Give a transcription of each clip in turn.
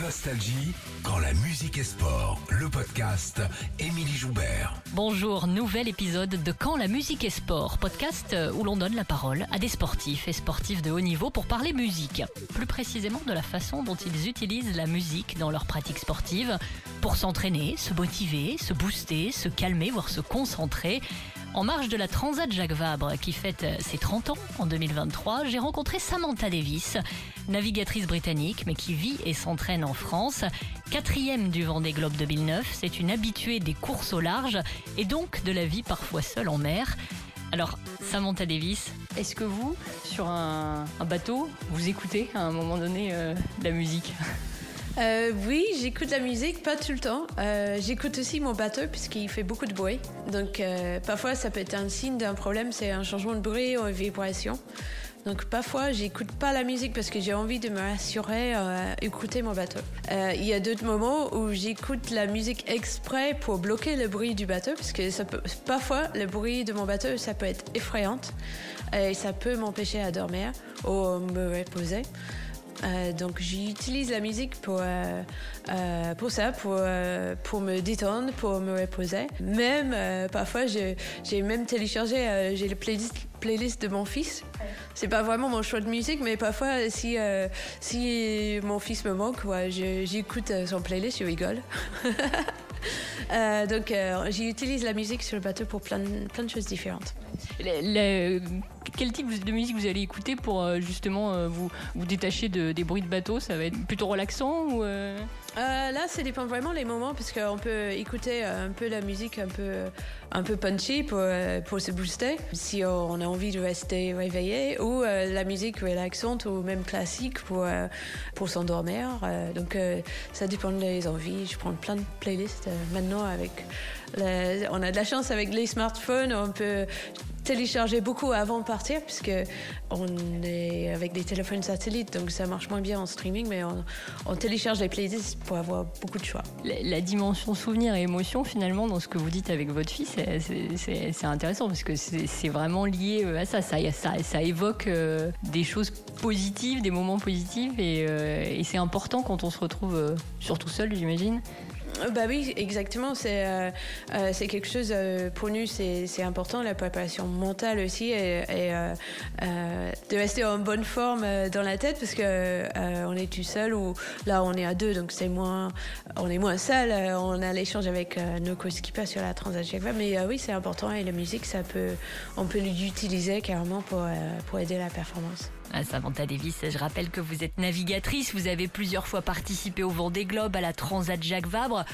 Nostalgie, quand la musique est sport. Le podcast Émilie Joubert. Bonjour, nouvel épisode de Quand la musique est sport, podcast où l'on donne la parole à des sportifs et sportifs de haut niveau pour parler musique. Plus précisément de la façon dont ils utilisent la musique dans leur pratique sportive pour s'entraîner, se motiver, se booster, se calmer, voire se concentrer. En marge de la Transat Jacques Vabre qui fête ses 30 ans en 2023, j'ai rencontré Samantha Davis, navigatrice britannique mais qui vit et s'entraîne en France. Quatrième du Vendée Globe 2009, c'est une habituée des courses au large et donc de la vie parfois seule en mer. Alors, Samantha Davis, est-ce que vous, sur un, bateau, vous écoutez à un moment donné euh, la musique? Euh, oui, j'écoute la musique, pas tout le temps. Euh, j'écoute aussi mon bateau puisqu'il fait beaucoup de bruit. Donc euh, parfois ça peut être un signe d'un problème, c'est un changement de bruit ou une vibration. Donc parfois j'écoute pas la musique parce que j'ai envie de me rassurer, euh, écouter mon bateau. Il y a d'autres moments où j'écoute la musique exprès pour bloquer le bruit du bateau parce que parfois le bruit de mon bateau ça peut être effrayant et ça peut m'empêcher à dormir ou me reposer. Euh, donc j'utilise la musique pour, euh, euh, pour ça, pour, euh, pour me détendre, pour me reposer. Même euh, parfois j'ai même téléchargé j'ai le playlist, playlist de mon fils. C'est pas vraiment mon choix de musique, mais parfois si, si mon fils me manque, ouais, j'écoute son playlist, je rigole. donc j'utilise la musique sur le bateau pour plein, plein de choses différentes. Quel type de musique vous allez écouter pour euh, justement euh, vous, vous détacher de, des bruits de bateau? Ça va être plutôt relaxant ou euh... Euh, là, ça dépend vraiment les moments parce qu'on peut écouter un peu la musique un peu, un peu punchy pour, pour se booster si on a envie de rester réveillé ou euh, la musique relaxante ou même classique pour, euh, pour s'endormir. donc ça dépend des envies. Je prends plein de playlists maintenant avec. On a de la chance avec les smartphones, on peut télécharger beaucoup avant de partir puisque on est avec des téléphones satellites donc ça marche moins bien en streaming mais on, on télécharge les playlists pour avoir beaucoup de choix. La, dimension souvenir et émotion finalement dans ce que vous dites avec votre fils c'est intéressant parce que c'est vraiment lié à ça ça, évoque euh, des choses positives des moments positifs et, euh, c'est important quand on se retrouve euh, surtout seul j'imagine bah oui, exactement. C'est euh, euh, c'est quelque chose euh, pour nous, c'est important la préparation mentale aussi et, et euh, de rester en bonne forme dans la tête parce que on est tout seul ou là on est à deux, donc c'est moins, on est moins seul. on a l'échange avec nos co-skippers sur la Transat mais oui, c'est important et la musique, ça peut, on peut l'utiliser carrément pour pour aider la performance. Samantha Davis, je rappelle que vous êtes navigatrice, vous avez plusieurs fois participé au Vendée Globe, à la Transat Jacques Vabre.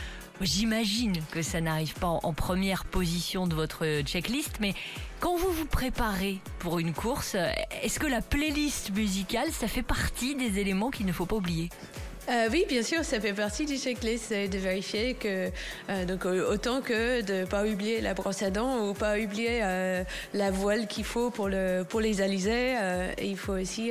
J'imagine que ça n'arrive pas en première position de votre checklist, mais quand vous vous préparez pour une course, est-ce que la playlist musicale, ça fait partie des éléments qu'il ne faut pas oublier? Euh, oui, bien sûr, ça fait partie du checklist, c'est de vérifier que, euh, donc autant que de pas oublier la brosse à dents ou pas oublier euh, la voile qu'il faut pour, le, pour les alizés. et il faut aussi,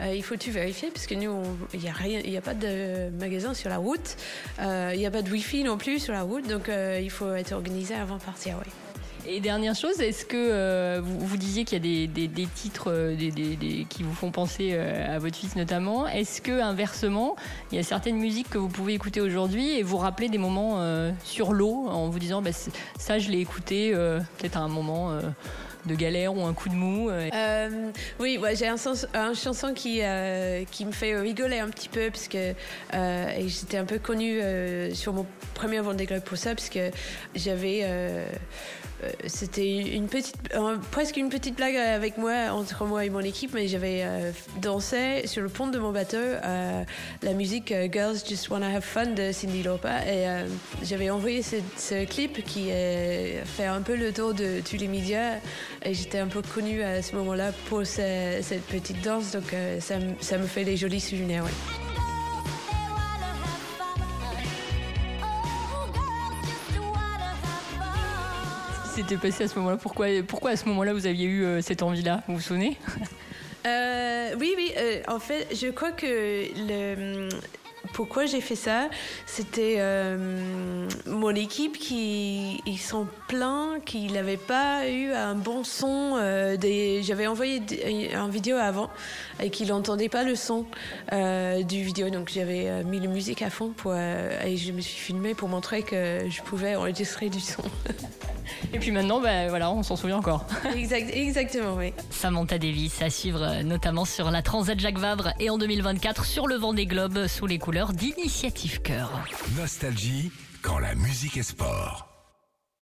il faut tout vérifier parce que nous, il n'y a rien, il n'y a pas de magasin sur la route, il n'y a pas de wifi non plus sur la route, donc il faut être organisé avant de partir, oui. Et dernière chose, est-ce que euh, vous, vous, disiez qu'il y a des, des, des titres euh, des, qui vous font penser euh, à votre fils notamment. Est-ce que inversement, il y a certaines musiques que vous pouvez écouter aujourd'hui et vous rappeler des moments euh, sur l'eau en vous disant bah, ça, je l'ai écouté euh, peut-être à un moment de galère ou un coup de mou euh, Oui, ouais, j'ai un, chanson qui, euh, qui me fait rigoler un petit peu parce que euh, j'étais un peu connue sur mon premier Vendée Globe pour ça parce que j'avais c'était une petite, euh, presque une petite blague avec moi, entre moi et mon équipe, mais j'avais euh, dansé sur le pont de mon bateau euh, la musique Girls Just Wanna Have Fun de Cindy Lauper et j'avais envoyé ce, clip qui fait un peu le tour de tous les médias et j'étais un peu connue à ce moment-là pour ce, cette petite danse, donc ça, ça, me fait des jolis souvenirs. Ouais. s'était passé à ce moment-là pourquoi, pourquoi à ce moment-là vous aviez eu euh, cette envie-là? Vous vous souvenez? Euh, Oui, oui. Euh, en fait, je crois que le pourquoi j'ai fait ça C'était euh, mon équipe qui ils sont pleins qu'ils n'avaient pas eu un bon son. Euh, des... J'avais envoyé un vidéo avant et qu'ils n'entendaient pas le son euh, du vidéo. Donc j'avais mis la musique à fond pour, et je me suis filmée pour montrer que je pouvais enregistrer du son. Et puis maintenant, ben, voilà, on s'en souvient encore. Exact, exactement, oui. Samantha Davis à suivre notamment sur la Transat Jacques Vabre et en 2024 sur le vent des globes sous les couleurs d'Initiative Cœur. Nostalgie quand la musique est sport.